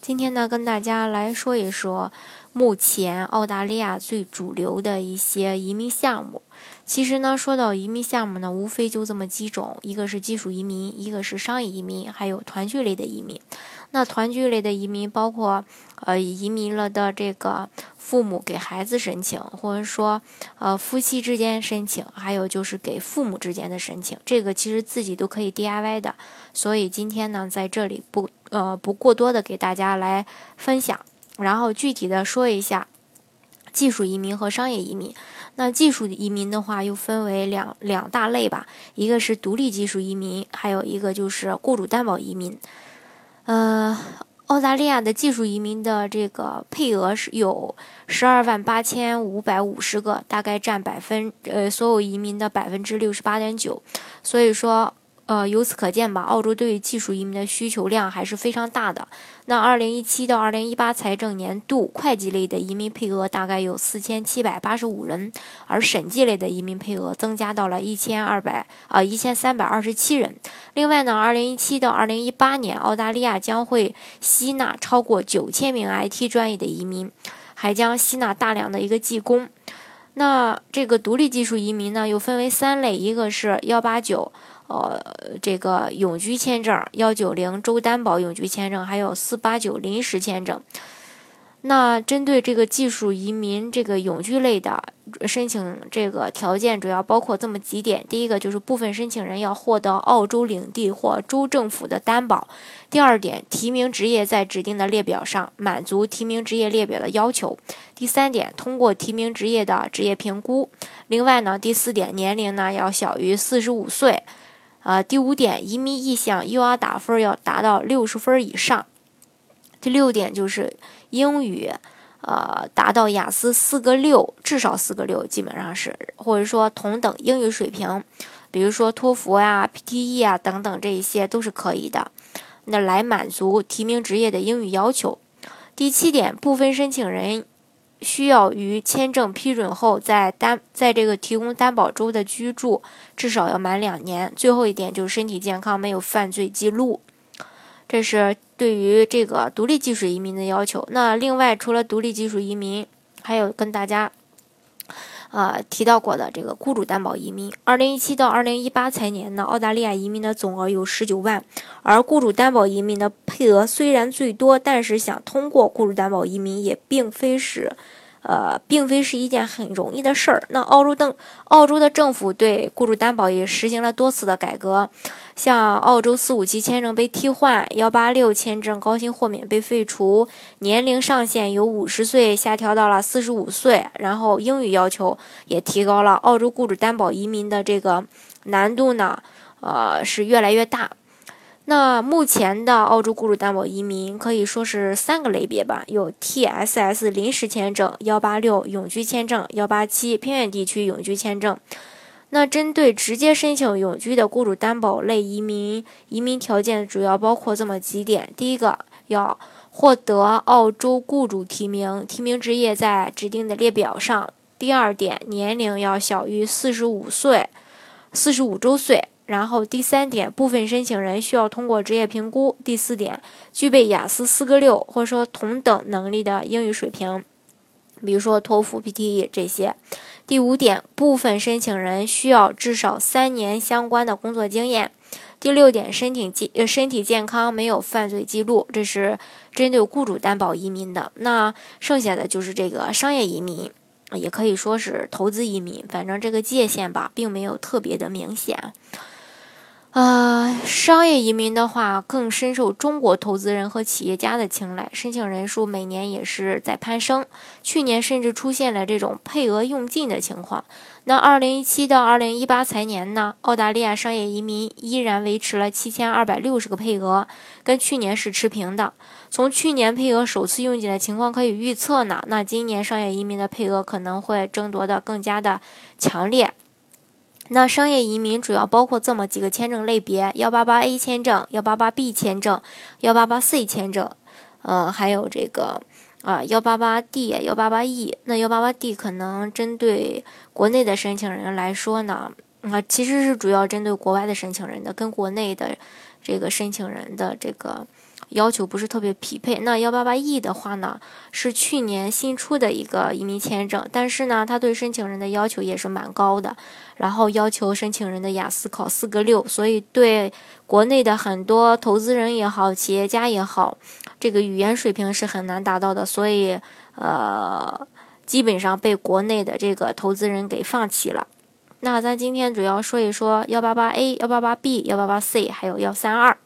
今天呢，跟大家来说一说目前澳大利亚最主流的一些移民项目。其实呢，说到移民项目呢，无非就这么几种：一个是技术移民，一个是商业移民，还有团聚类的移民。那团聚类的移民包括呃移民了的这个父母给孩子申请，或者说呃夫妻之间申请，还有就是给父母之间的申请。这个其实自己都可以 DIY 的。所以今天呢，在这里不。呃，不过多的给大家来分享，然后具体的说一下技术移民和商业移民。那技术移民的话，又分为两两大类吧，一个是独立技术移民，还有一个就是雇主担保移民。呃，澳大利亚的技术移民的这个配额是有十二万八千五百五十个，大概占百分呃所有移民的百分之六十八点九，所以说。呃，由此可见吧，澳洲对于技术移民的需求量还是非常大的。那二零一七到二零一八财政年度，会计类的移民配额大概有四千七百八十五人，而审计类的移民配额增加到了一千二百啊一千三百二十七人。另外呢，二零一七到二零一八年，澳大利亚将会吸纳超过九千名 IT 专业的移民，还将吸纳大量的一个技工。那这个独立技术移民呢，又分为三类，一个是幺八九。呃，这个永居签证、幺九零州担保永居签证，还有四八九临时签证。那针对这个技术移民这个永居类的申请，这个条件主要包括这么几点：第一个就是部分申请人要获得澳洲领地或州政府的担保；第二点，提名职业在指定的列表上，满足提名职业列表的要求；第三点，通过提名职业的职业评估；另外呢，第四点，年龄呢要小于四十五岁。呃，第五点，移民意向 UR 打分要达到六十分以上。第六点就是英语，呃，达到雅思四个六，至少四个六，基本上是，或者说同等英语水平，比如说托福呀、PTE 啊等等，这一些都是可以的。那来满足提名职业的英语要求。第七点，部分申请人。需要于签证批准后，在担在这个提供担保州的居住至少要满两年。最后一点就是身体健康，没有犯罪记录。这是对于这个独立技术移民的要求。那另外，除了独立技术移民，还有跟大家。呃，提到过的这个雇主担保移民，二零一七到二零一八财年呢，澳大利亚移民的总额有十九万，而雇主担保移民的配额虽然最多，但是想通过雇主担保移民也并非是。呃，并非是一件很容易的事儿。那澳洲政澳洲的政府对雇主担保也实行了多次的改革，像澳洲四五七签证被替换，幺八六签证高薪豁免被废除，年龄上限由五十岁下调到了四十五岁，然后英语要求也提高了。澳洲雇主担保移民的这个难度呢，呃，是越来越大。那目前的澳洲雇主担保移民可以说是三个类别吧，有 TSS 临时签证、幺八六永居签证、幺八七偏远地区永居签证。那针对直接申请永居的雇主担保类移民，移民条件主要包括这么几点：第一个，要获得澳洲雇主提名，提名职业在指定的列表上；第二点，年龄要小于四十五岁，四十五周岁。然后第三点，部分申请人需要通过职业评估。第四点，具备雅思四个六或者说同等能力的英语水平，比如说托福、PTE 这些。第五点，部分申请人需要至少三年相关的工作经验。第六点，身体健身体健康，没有犯罪记录，这是针对雇主担保移民的。那剩下的就是这个商业移民，也可以说是投资移民，反正这个界限吧，并没有特别的明显。呃，商业移民的话，更深受中国投资人和企业家的青睐，申请人数每年也是在攀升。去年甚至出现了这种配额用尽的情况。那二零一七到二零一八财年呢，澳大利亚商业移民依然维持了七千二百六十个配额，跟去年是持平的。从去年配额首次用尽的情况可以预测呢，那今年商业移民的配额可能会争夺的更加的强烈。那商业移民主要包括这么几个签证类别：幺八八 A 签证、幺八八 B 签证、幺八八 C 签证，呃，还有这个啊幺八八 D、幺八八 E。那幺八八 D 可能针对国内的申请人来说呢，啊，其实是主要针对国外的申请人的，跟国内的这个申请人的这个。要求不是特别匹配。那幺八八 E 的话呢，是去年新出的一个移民签证，但是呢，它对申请人的要求也是蛮高的，然后要求申请人的雅思考四个六，所以对国内的很多投资人也好，企业家也好，这个语言水平是很难达到的，所以呃，基本上被国内的这个投资人给放弃了。那咱今天主要说一说幺八八 A、幺八八 B、幺八八 C，还有幺三二。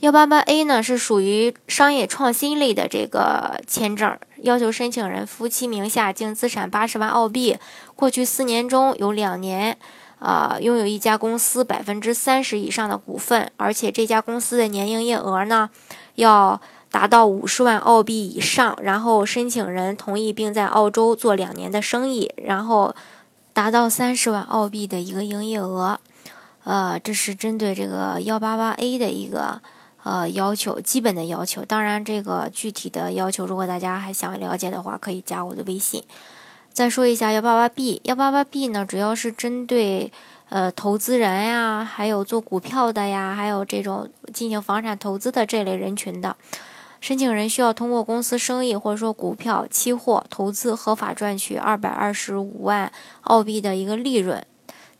幺八八 A 呢是属于商业创新类的这个签证，要求申请人夫妻名下净资产八十万澳币，过去四年中有两年，啊拥有一家公司百分之三十以上的股份，而且这家公司的年营业额呢要达到五十万澳币以上，然后申请人同意并在澳洲做两年的生意，然后达到三十万澳币的一个营业额，呃，这是针对这个幺八八 A 的一个。呃，要求基本的要求，当然这个具体的要求，如果大家还想了解的话，可以加我的微信。再说一下幺八八 B，幺八八 B 呢，主要是针对呃投资人呀，还有做股票的呀，还有这种进行房产投资的这类人群的申请人，需要通过公司生意或者说股票、期货投资合法赚取二百二十五万澳币的一个利润。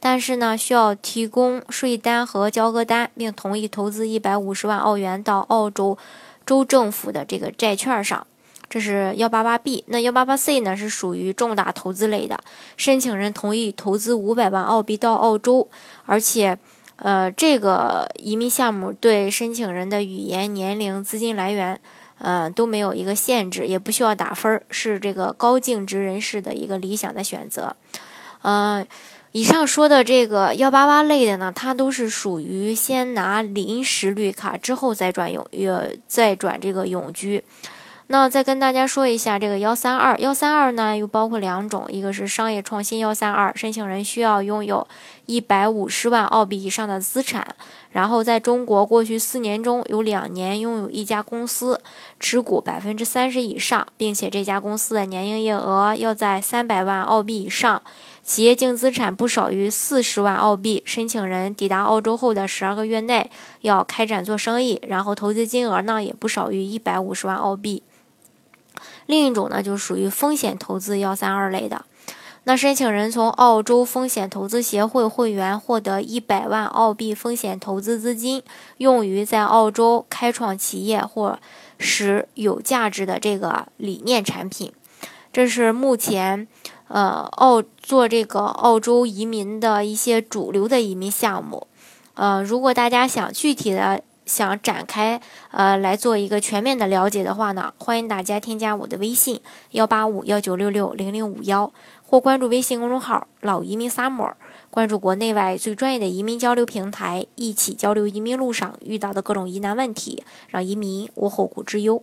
但是呢，需要提供税单和交割单，并同意投资一百五十万澳元到澳洲州政府的这个债券上。这是幺八八 B。那幺八八 C 呢，是属于重大投资类的，申请人同意投资五百万澳币到澳洲，而且，呃，这个移民项目对申请人的语言、年龄、资金来源，呃，都没有一个限制，也不需要打分，是这个高净值人士的一个理想的选择，嗯。以上说的这个幺八八类的呢，它都是属于先拿临时绿卡之后再转永，呃，再转这个永居。那再跟大家说一下这个幺三二，幺三二呢又包括两种，一个是商业创新幺三二，申请人需要拥有一百五十万澳币以上的资产，然后在中国过去四年中有两年拥有一家公司持股百分之三十以上，并且这家公司的年营业额要在三百万澳币以上。企业净资产不少于四十万澳币，申请人抵达澳洲后的十二个月内要开展做生意，然后投资金额呢也不少于一百五十万澳币。另一种呢就属于风险投资幺三二类的，那申请人从澳洲风险投资协会会员获得一百万澳币风险投资资金，用于在澳洲开创企业或使有价值的这个理念产品。这是目前。呃，澳做这个澳洲移民的一些主流的移民项目，呃，如果大家想具体的想展开呃来做一个全面的了解的话呢，欢迎大家添加我的微信幺八五幺九六六零零五幺，或关注微信公众号“老移民 summer”，关注国内外最专业的移民交流平台，一起交流移民路上遇到的各种疑难问题，让移民无后顾之忧。